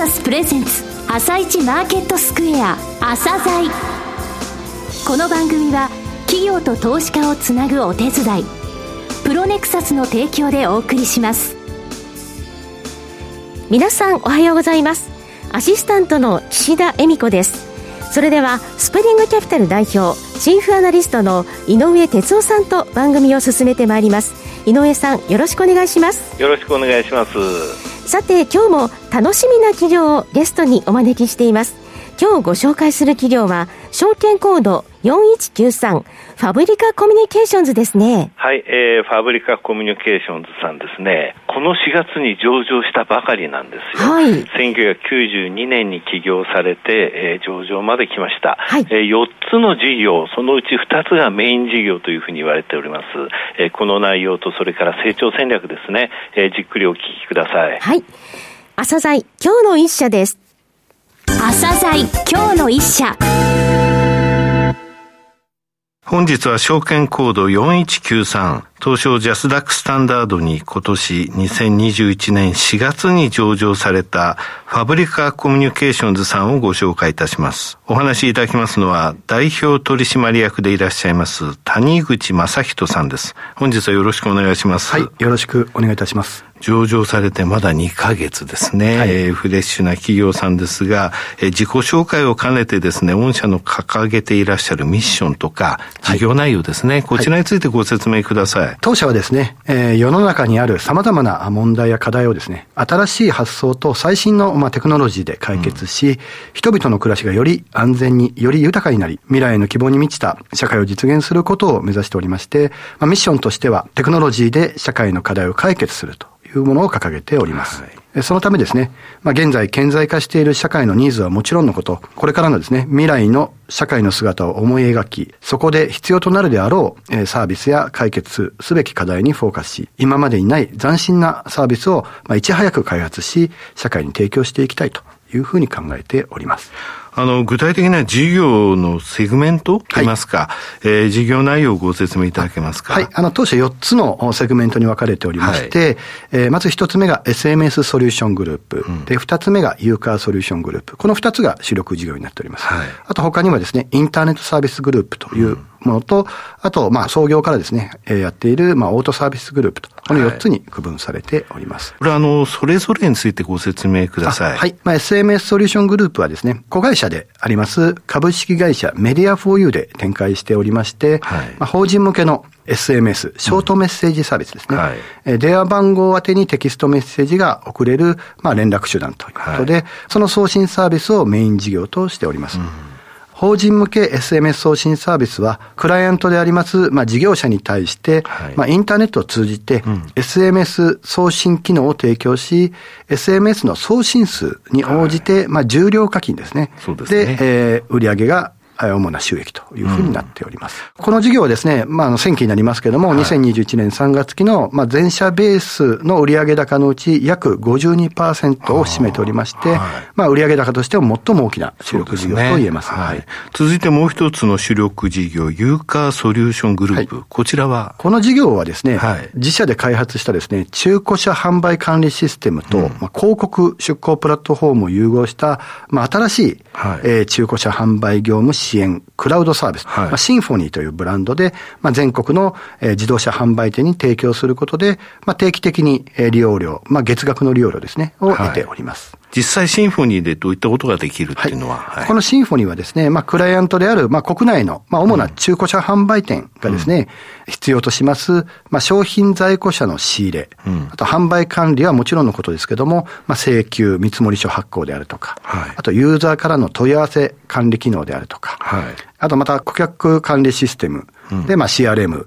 サスプレゼンツ朝一マーケットスクエア朝鮮。この番組は企業と投資家をつなぐお手伝いプロネクサスの提供でお送りします。皆さんおはようございます。アシスタントの岸田恵美子です。それではスプリングキャピタル代表チーフアナリストの井上哲夫さんと番組を進めてまいります。井上さんよろしくお願いします。よろしくお願いします。さて今日も楽しみな企業をゲストにお招きしています。今日ご紹介する企業は証券コード4193ファブリカコミュニケーションズですね。はい、えー、ファブリカコミュニケーションズさんですね。この4月に上場したばかりなんですよ。はい。1992年に起業されて、えー、上場まで来ました。はい。えー、4つの事業、そのうち2つがメイン事業というふうに言われております。えー、この内容とそれから成長戦略ですね。えー、じっくりお聞きください。はい。朝鮮今日の一社です。朝鮮今日の一社。本日は証券コード4193東証ジャスダックスタンダードに今年2021年4月に上場されたファブリカコミュニケーションズさんをご紹介いたします。お話しいただきますのは代表取締役でいらっしゃいます谷口正人さんです。本日はよろしくお願いします。はい、よろしくお願いいたします。上場されてまだ2ヶ月ですね、はい、えー、フレッシュな企業さんですが、えー、自己紹介を兼ねてですね、御社の掲げていらっしゃるミッションとか、事業内容ですね、はい、こちらについてご説明ください。当社はですね、えー、世の中にある様々な問題や課題をですね、新しい発想と最新の、まあ、テクノロジーで解決し、うん、人々の暮らしがより安全に、より豊かになり、未来への希望に満ちた社会を実現することを目指しておりまして、まあ、ミッションとしては、テクノロジーで社会の課題を解決するというものを掲げております。はいそのためですね、まあ、現在顕在化している社会のニーズはもちろんのこと、これからのですね、未来の社会の姿を思い描き、そこで必要となるであろう、サービスや解決すべき課題にフォーカスし、今までにない斬新なサービスを、いち早く開発し、社会に提供していきたいというふうに考えております。あの、具体的な事業のセグメントといいますか、はい、えー、事業内容をご説明いただけますか？はい。あの、当社4つのセグメントに分かれておりまして、はい、えー、まず1つ目が SMS ソリューショングループ、うん、で、2つ目が U-CAR ソリューショングループ。この2つが主力事業になっております。はい、あと他にもですね、インターネットサービスグループという、うんものと、あと、まあ、創業からですね、えー、やっている、まあ、オートサービスグループと、この4つに区分されております。はい、これは、あの、それぞれについてご説明ください。はい。まあ、SMS ソリューショングループはですね、子会社であります株式会社メディア 4U で展開しておりまして、はい、まあ、法人向けの SMS、ショートメッセージサービスですね。うんはい、電話番号宛てにテキストメッセージが送れる、まあ、連絡手段ということで、はい、その送信サービスをメイン事業としております。うん法人向け SMS 送信サービスは、クライアントであります、まあ、事業者に対して、はい、まあ、インターネットを通じて、SMS 送信機能を提供し、SMS の送信数に応じて、はい、まあ、重量課金ですね。そうですね。で、えー、売上が主な収益というふうになっております。うん、この事業はですね、まあ、あの、前期になりますけれども、はい、2021年3月期の、まあ、全社ベースの売上高のうち約52%を占めておりまして、はい、まあ、売上高としては最も大きな主力事業と言えます。すね、はい。続いてもう一つの主力事業、ユーカーソリューショングループ。はい、こちらは？この事業はですね、はい、自社で開発したですね、中古車販売管理システムと、うん、まあ、広告出向プラットフォームを融合した、まあ、新しい、はい、えー、中古車販売業務支援、クラウドサービス、はい、まあ、シンフォニーというブランドで、まあ、全国の、えー、自動車販売店に提供することで、まあ、定期的に、えー、利用料、まあ、月額の利用料ですね、を得ております。はい実際シンフォニーでどういったことができるっていうのは、はい。はい、このシンフォニーはですね、まあ、クライアントである、まあ、国内の、まあ、主な中古車販売店がですね、うん、必要とします、まあ、商品在庫者の仕入れ、うん、あと販売管理はもちろんのことですけども、まあ、請求、見積書発行であるとか、はい、あとユーザーからの問い合わせ管理機能であるとか、はい、あとまた顧客管理システム、で、まあ CRM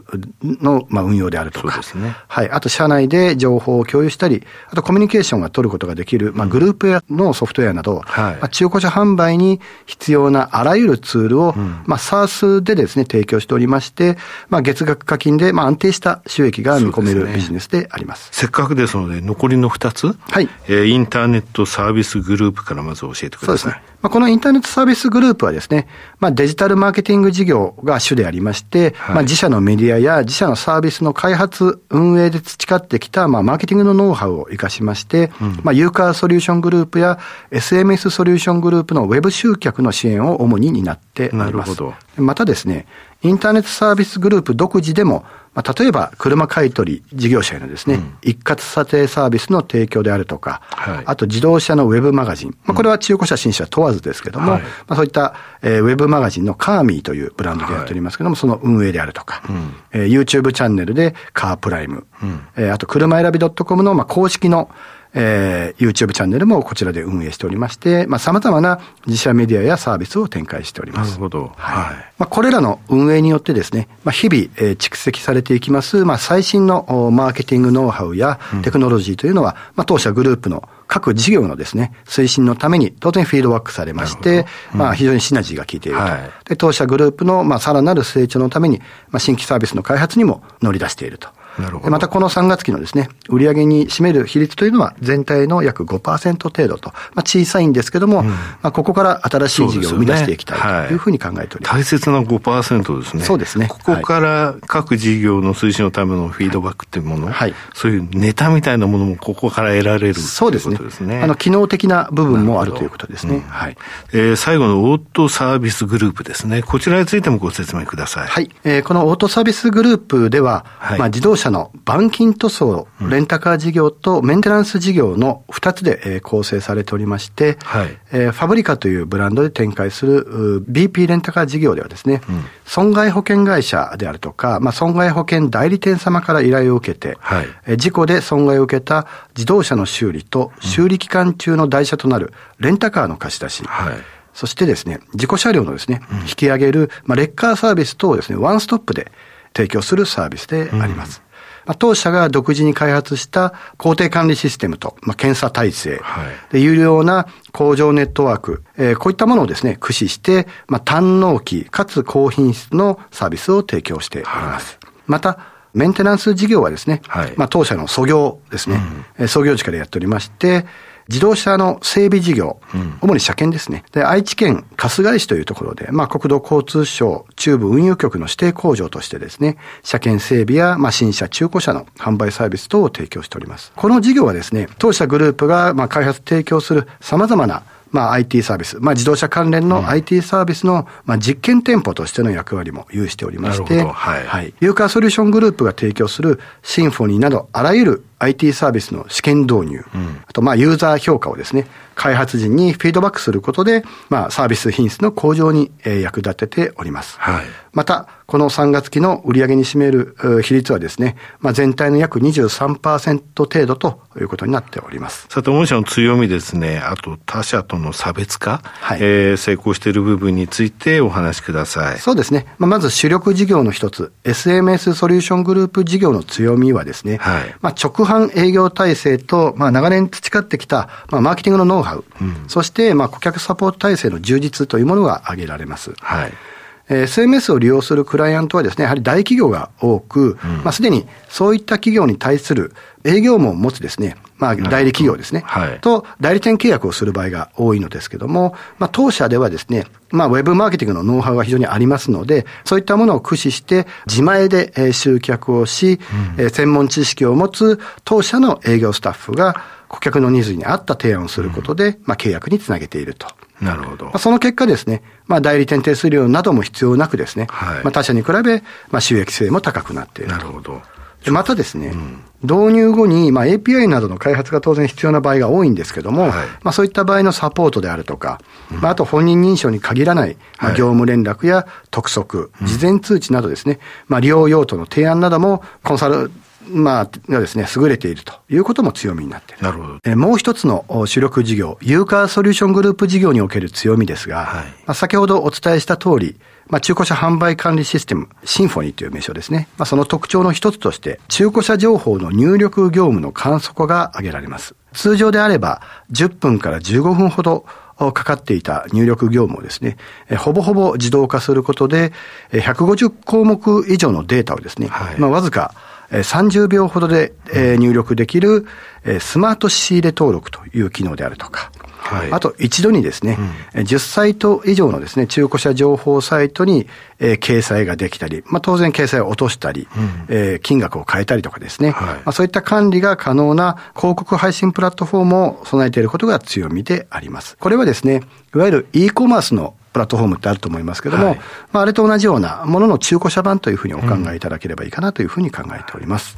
の、まあ、運用であるとか、ね、はい。あと社内で情報を共有したり、あとコミュニケーションが取ることができる、まあグループやのソフトウェアなど、はい、まあ、中古車販売に必要なあらゆるツールを、うん、まあ SARS でですね、提供しておりまして、まあ月額課金で、まあ安定した収益が見込めるビジネスであります。せっかくですので、残りの2つ、はい。えー、インターネットサービスグループからまず教えてください。そうですね。まあ、このインターネットサービスグループはですね、まあ、デジタルマーケティング事業が主でありまして、はい、まあ自社のメディアや自社のサービスの開発、運営で培ってきた、まあマーケティングのノウハウを活かしまして、うん、まあユーカーソリューショングループや SMS ソリューショングループのウェブ集客の支援を主に担っております。なるほど。またですね、インターネットサービスグループ独自でも、まあ、例えば車買取事業者へのですね、うん、一括査定サービスの提供であるとか、はい、あと自動車のウェブマガジン、まあ、これは中古車新車問わずですけども、まあ、そういった、えー、ウェブマガジンのカーミーというブランドでやっております。けども、はい、その運営であるとか、うん、えー、YouTube チャンネルでカープライム、うん、えー、あと車選び .com の、まあ、公式のえー、YouTube チャンネルもこちらで運営しておりまして、まあ、様々な自社メディアやサービスを展開しております。なるほど。はい。まあ、これらの運営によってですね、まあ、日々、えー、蓄積されていきます、まあ、最新のマーケティングノウハウやテクノロジーというのは、うん、まあ、当社グループの各事業のですね、推進のために当然フィードバックされまして、うん、まあ非常にシナジーが効いていると。はい、で、当社グループのまあさらなる成長のために、まあ新規サービスの開発にも乗り出していると。なるほど。またこの3月期のですね、売上に占める比率というのは全体の約5%程度と、まあ小さいんですけども、うん、まあここから新しい事業を生み出していきたいというふうに考えております。すねはい、大切な5%ですね。そうですね。ここから各事業の推進のためのフィードバックっていうもの、はい、そういうネタみたいなものもここから得られるそうですね。すねあの、機能的な部分もあるということですね。うん、はい。えー、最後のオートサービスグループですね。こちらについてもご説明ください。はい。えー、このオートサービスグループでは、はい、まあ自動車の板金塗装、レンタカー事業とメンテナンス事業の2つで、えー、構成されておりまして、はい、えー、ファブリカというブランドで展開する BP レンタカー事業ではですね、うん、損害保険会社であるとか、まあ、損害保険代理店様から依頼を受けて、はい、えー、事故で損害を受けた自動車の修理と修理期間中の台車となるレンタカーの貸し出し、はい。そしてですね、事故車両のですね、引き上げる、まあ、レッカーサービス等をですね、ワンストップで提供するサービスであります。まあ、当社が独自に開発した工程管理システムと、まあ、検査体制、はい、で有料な工場ネットワーク、えー、こういったものをですね、駆使して、まあ、単納期かつ高品質のサービスを提供しております。はい、また、メンテナンス事業はですね、はい、まあ、当社の創業ですね、うん、創業時からやっておりまして、自動車の整備事業、うん、主に車検ですね。で、愛知県春日井市というところで、まあ、国土交通省中部運輸局の指定工場としてですね、車検整備や、まあ、新車、中古車の販売サービス等を提供しております。この事業はですね、当社グループが、まあ、開発提供する様々なまあ、IT サービス、まあ、自動車関連の IT サービスの、まあ、実験店舗としての役割も有しておりまして、はい。はい。ユーカーソリューショングループが提供するシンフォニーなど、あらゆる IT サービスの試験導入、うん、あと、まあ、ユーザー評価をですね、開発時にフィードバックすることで、まあ、サービス品質の向上に、えー、役立てております。はい。また、この3月期の売上に占める比率はですね、まあ、全体の約23%程度ということになっております。さて、御社の強みですね、あと他社との差別化、はい、えー、成功している部分についてお話しください。そうですね。まあ、まず主力事業の一つ、SMS ソリューショングループ事業の強みはですね、はい、まあ、直販営業体制と、まあ、長年培ってきた、まあ、マーケティングのノウハウ、うん、そして、まあ、顧客サポート体制の充実というものが挙げられます。はい。SMS を利用するクライアントはですね、やはり大企業が多く、うん、まあ、すでにそういった企業に対する営業網を持つですね、まあ、代理企業ですね、はい、と代理店契約をする場合が多いのですけども、まあ、当社ではですね、まあ、ウェブマーケティングのノウハウが非常にありますので、そういったものを駆使して、自前で集客をし、うん、専門知識を持つ当社の営業スタッフが顧客のニーズに合った提案をすることで、うん、まあ、契約につなげていると。なるほど。まあ、その結果ですね、まあ、代理店手数料なども必要なくですね、はい、まあ、他社に比べ、まあ、収益性も高くなっている。なるほど。でまたですね、うん、導入後に、まあ、API などの開発が当然必要な場合が多いんですけども、はい、まあ、そういった場合のサポートであるとか、うん、まあ、あと本人認証に限らない、まあ、業務連絡や督促、はい、事前通知などですね、まあ、利用用途の提案などもコンサルまあ、がですね、優れているということも強みになっている。なるほど。えもう一つの主力事業、ユーカーソリューショングループ事業における強みですが、はい、まあ、先ほどお伝えした通り、まあ、中古車販売管理システム、シンフォニーという名称ですね。まあ、その特徴の一つとして、中古車情報の入力業務の簡素化が挙げられます。通常であれば、10分から15分ほどかかっていた入力業務をですね、ほぼほぼ自動化することで、150項目以上のデータをですね、はい、まあ、わずか30秒ほどで入力できるスマート仕入れ登録という機能であるとか、はい、あと一度にですね、うん、10サイト以上のですね、中古車情報サイトに、えー、掲載ができたり、まあ当然掲載を落としたり、うん、えー、金額を変えたりとかですね、はい、まあそういった管理が可能な広告配信プラットフォームを備えていることが強みであります。これはですね、いわゆる e コマースのプラットフォームってあると思いますけども、はい、まああれと同じようなものの中古車版というふうにお考えいただければいいかなというふうに考えております。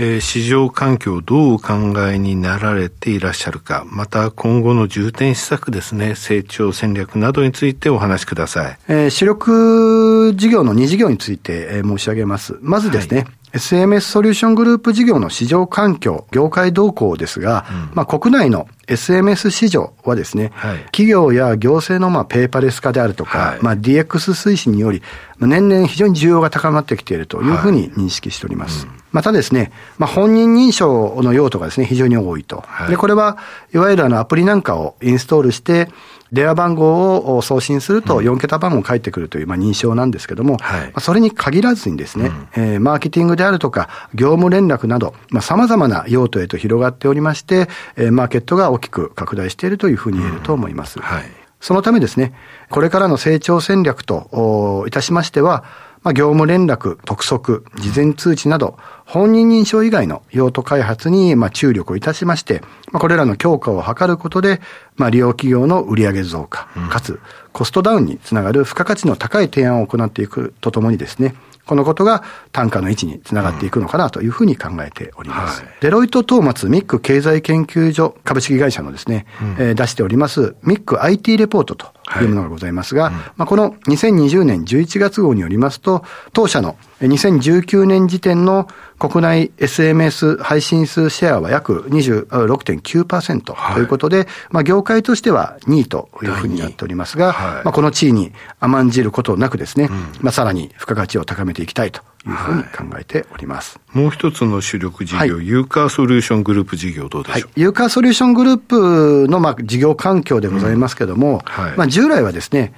えー、市場環境をどうお考えになられていらっしゃるか、また今後の重点施策ですね、成長戦略などについてお話しください。えー、主力事業の2事業について、えー、申し上げます。まずですね、はい SMS ソリューショングループ事業の市場環境、業界動向ですが、うん、まあ国内の SMS 市場はですね、はい、企業や行政のまあペーパーレス化であるとか、はい、まあ DX 推進により、年々非常に需要が高まってきているというふうに認識しております。はいうん、またですね、まあ本人認証の用途がですね、非常に多いと。で、これはいわゆるあのアプリなんかをインストールして、電話番号を送信すると4桁番号返ってくるという、まあ、認証なんですけども、はい、それに限らずにですね、うん、えー、マーケティングであるとか、業務連絡など、まあ、様々な用途へと広がっておりまして、えー、マーケットが大きく拡大しているというふうに言えると思います。うん、はい、そのためですね、これからの成長戦略といたしましては、まあ、業務連絡、督促、事前通知など、本人認証以外の用途開発に、まあ、注力をいたしまして、まあ、これらの強化を図ることで、まあ、利用企業の売上増加、かつ、コストダウンにつながる付加価値の高い提案を行っていくとともにですね、このことが単価の位置につながっていくのかなというふうに考えております。うんはい、デロイト・トーマツミック経済研究所株式会社のですね、うん、えー、出しておりますミック IT レポートというものがございますが、はいうん、まあ、この2020年11月号によりますと、当社の2019年時点の国内 SMS 配信数シェアは約26.9%ということで、はい、まあ業界としては2位というふうになっておりますが、はい、まあこの地位に甘んじることなくですね、うん、まあさらに付加価値を高めていきたいというふうに考えております。はい、もう一つの主力事業、はい、ユーカーソリューショングループ事業どうでしょう、はい、ユーカーソリューショングループのまあ事業環境でございますけれども、まあ従来はですね、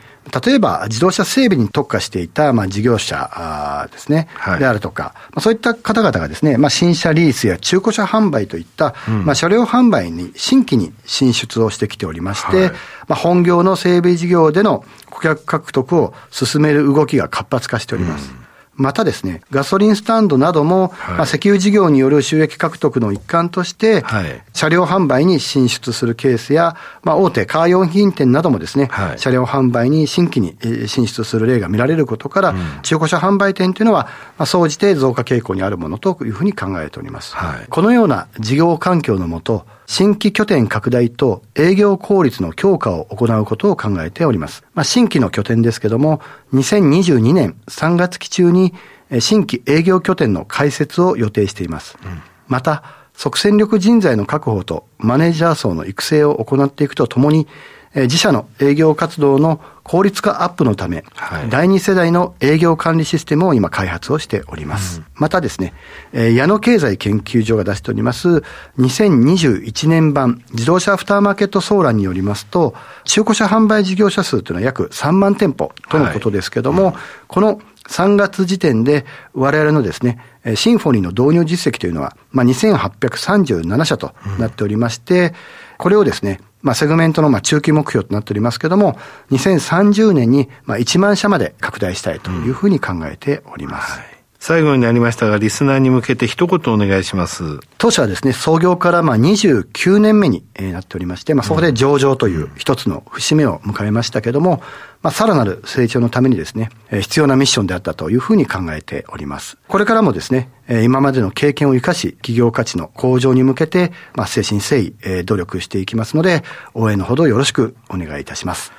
例えば自動車整備に特化していた、まあ、事業者ですね、はい、であるとか、まあ、そういった方々がですね、まあ、新車リースや中古車販売といった、うん、まあ、車両販売に新規に進出をしてきておりまして、はい、まあ、本業の整備事業での顧客獲得を進める動きが活発化しております。うん。またですね、ガソリンスタンドなども、はい、まあ、石油事業による収益獲得の一環として、はい、車両販売に進出するケースや、まあ、大手カー用品店などもですね、はい、車両販売に新規に進出する例が見られることから、うん、中古車販売店というのは、まあ、総じて増加傾向にあるものというふうに考えております。このような事業環境のもと、新規拠点拡大と営業効率の強化を行うことを考えております。まあ、新規の拠点ですけども、2022年3月期中に新規営業拠点の開設を予定しています。うん、また、即戦力人材の確保とマネージャー層の育成を行っていくとともに、自社の営業活動の効率化アップのため、はい、第二世代の営業管理システムを今開発をしております。うん、またですね、矢野経済研究所が出しております2021年版自動車アフターマーケット総覧によりますと、中古車販売事業者数というのは約3万店舗とのことですけども、はい。うん、この3月時点で我々のですね、シンフォニーの導入実績というのは、まあ、2837社となっておりまして、うん、これをですね、まあ、セグメントのまあ中期目標となっておりますけれども、2030年にまあ1万社まで拡大したいというふうに考えております。うんはい最後になりましたが、リスナーに向けて一言お願いします。当社はですね、創業からまあ29年目になっておりまして、まあそこで上場という一つの節目を迎えましたけども、まあさらなる成長のためにですね、必要なミッションであったというふうに考えております。これからもですね、今までの経験を生かし、企業価値の向上に向けて、まあ誠心誠意努力していきますので、応援のほどよろしくお願いいたします。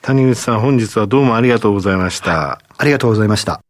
谷口さん、本日はどうもありがとうございました。はい、ありがとうございました。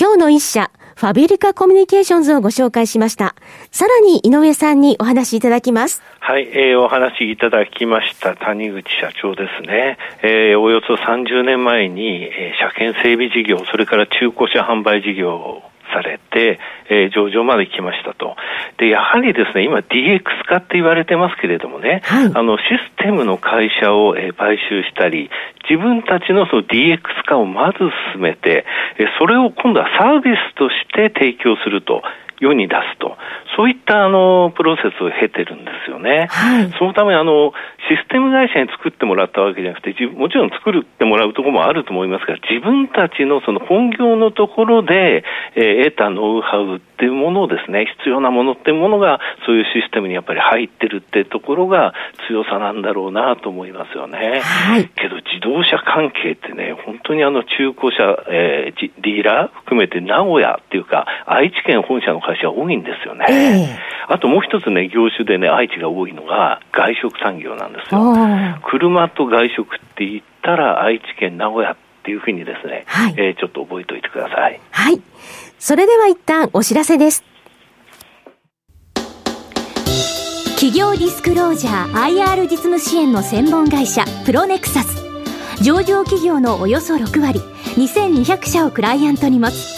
今日の一社、ファビリカコミュニケーションズをご紹介しました。さらに井上さんにお話しいただきます。はい、えー、お話いただきました谷口社長ですね。えー、およそ30年前に、えー、車検整備事業、それから中古車販売事業されて、えー、上場まで来ましたと。で、やはりですね、今 DX 化って言われてますけれどもね、はい、あの、システムの会社を、えー、買収したり、自分たちのその DX 化をまず進めて、えー、それを今度はサービスとして提供すると。世に出すと、そういったあのプロセスを経てるんですよね。はい、そのためあの、システム会社に作ってもらったわけじゃなくて、もちろん作ってもらうところもあると思いますが、自分たちのその本業のところで、えー、得たノウハウっていうものをですね、必要なものっていうものが、そういうシステムにやっぱり入ってるってところが強さなんだろうなと思いますよね。はい、けど自動車関係ってね、本当にあの中古車、えー、ディーラー含めて名古屋っていうか、愛知県本社の会社多いんですよね。えー、あともう一つね、業種でね、愛知が多いのが外食産業なんですよ。車と外食って言ったら愛知県名古屋っていうふうにですね、はい、えー、ちょっと覚えておいてください。はい。それでは一旦お知らせです。企業ディスクロージャー IR 実務支援の専門会社プロネクサス上場企業のおよそ6割2200社をクライアントに持つ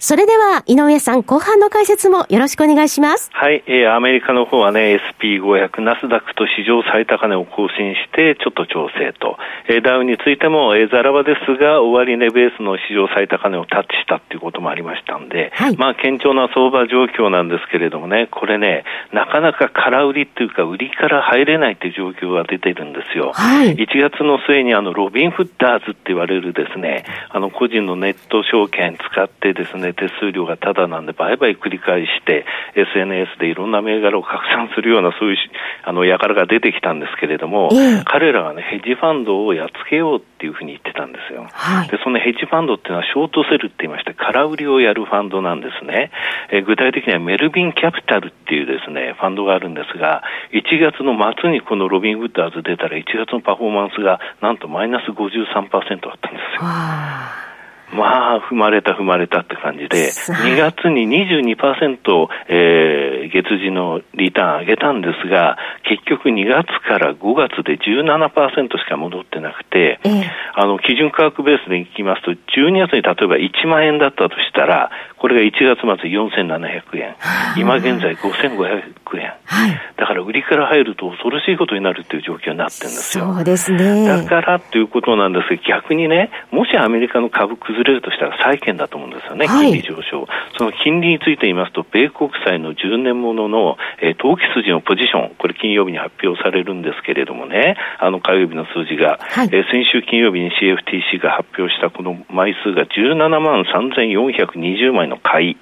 それでは、井上さん、後半の解説もよろしくお願いします。はい、えー、アメリカの方はね、SP500、ナスダックと史上最高値を更新して、ちょっと調整と。えー、ダウについても、えー、ザラバですが、終値ベースの史上最高値をタッチしたっていうこともありましたんで、はい、まあ、堅調な相場状況なんですけれどもね、これね、なかなか空売りっていうか、売りから入れないっていう状況が出てるんですよ。はい、1月の末にあの、ロビンフッダーズって言われるですね、あの、個人のネット証券使ってですね、手数料がただなんで、売買繰り返して、SNS でいろんな銘柄を拡散するような、そういうあの輩が出てきたんですけれども、えー、彼らがね、ヘッジファンドをやっつけようっていうふうに言ってたんですよ。はい、で、そのヘッジファンドっていうのは、ショートセルって言いまして、空売りをやるファンドなんですね。えー、具体的にはメルビンキャピタルっていうですね、ファンドがあるんですが、1月の末にこのロビン・ウッダーズ出たら、1月のパフォーマンスがなんとマイナス53%あったんですよ。まあ、踏まれた踏まれたって感じで、2月に22%、えー、月次のリターン上げたんですが、結局2月から5月で17%しか戻ってなくて、えー、あの、基準価格ベースでいきますと、12月に例えば1万円だったとしたら、これが1月末4700円、今現在5500円、はい、だから売りから入ると恐ろしいことになるっていう状況になってるんですよ。そうですね。だからっていうことなんですが、逆にね、もしアメリカの株崩れるとしたら債券だと思うんですよね、金利上昇。はい、その金利について言いますと、米国債の10年ものの、えー、投機筋のポジション、これ金曜日に発表されるんですけれどもね、あの火曜日の数字が、はい、えー、先週金曜日に CFTC が発表したこの枚数が17万3420枚の買い。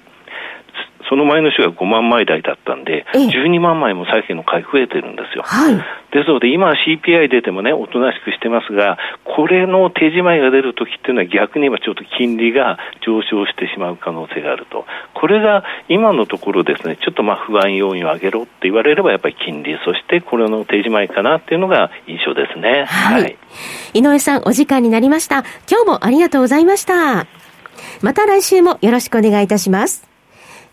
その前の週が5万枚台だったんで、12万枚も債券の買い増えてるんですよ。はい、ですので、今 CPI 出てもね、おとなしくしてますが、これの手仕舞いが出るときっていうのは逆に今ちょっと金利が上昇してしまう可能性があると。これが今のところですね、ちょっとまあ不安要因を上げろって言われればやっぱり金利、そしてこれの手仕舞いかなっていうのが印象ですね。はい。はい、井上さん、お時間になりました。今日もありがとうございました。また来週もよろしくお願いいたします。